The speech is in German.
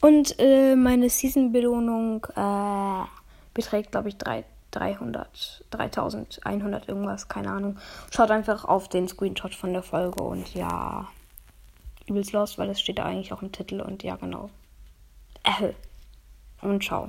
Und äh, meine Season-Belohnung äh, beträgt, glaube ich, 3, 300, 3100 irgendwas, keine Ahnung. Schaut einfach auf den Screenshot von der Folge und ja, übelst los, weil das steht da eigentlich auch im Titel und ja, genau. Äh. Und ciao.